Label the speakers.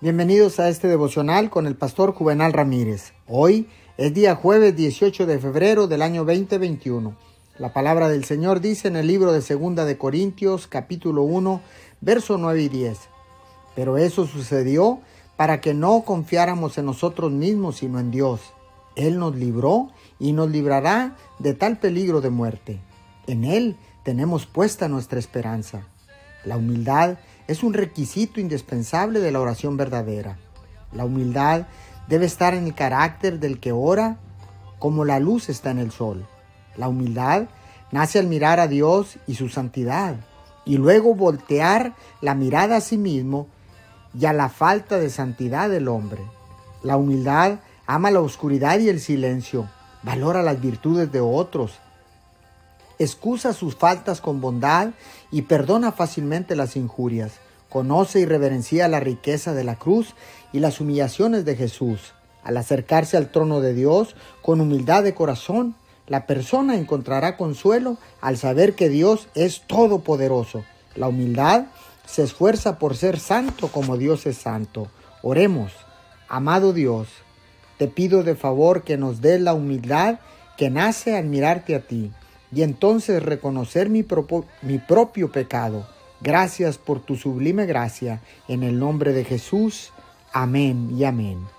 Speaker 1: Bienvenidos a este devocional con el pastor Juvenal Ramírez. Hoy es día jueves 18 de febrero del año 2021. La palabra del Señor dice en el libro de Segunda de Corintios capítulo 1 verso 9 y 10. Pero eso sucedió para que no confiáramos en nosotros mismos sino en Dios. Él nos libró y nos librará de tal peligro de muerte. En Él tenemos puesta nuestra esperanza. La humildad es un requisito indispensable de la oración verdadera. La humildad debe estar en el carácter del que ora como la luz está en el sol. La humildad nace al mirar a Dios y su santidad y luego voltear la mirada a sí mismo y a la falta de santidad del hombre. La humildad ama la oscuridad y el silencio, valora las virtudes de otros, excusa sus faltas con bondad y perdona fácilmente las injurias. Conoce y reverencia la riqueza de la cruz y las humillaciones de Jesús. Al acercarse al trono de Dios con humildad de corazón, la persona encontrará consuelo al saber que Dios es todopoderoso. La humildad se esfuerza por ser santo como Dios es santo. Oremos, amado Dios, te pido de favor que nos dé la humildad que nace al mirarte a ti y entonces reconocer mi, mi propio pecado. Gracias por tu sublime gracia. En el nombre de Jesús. Amén y amén.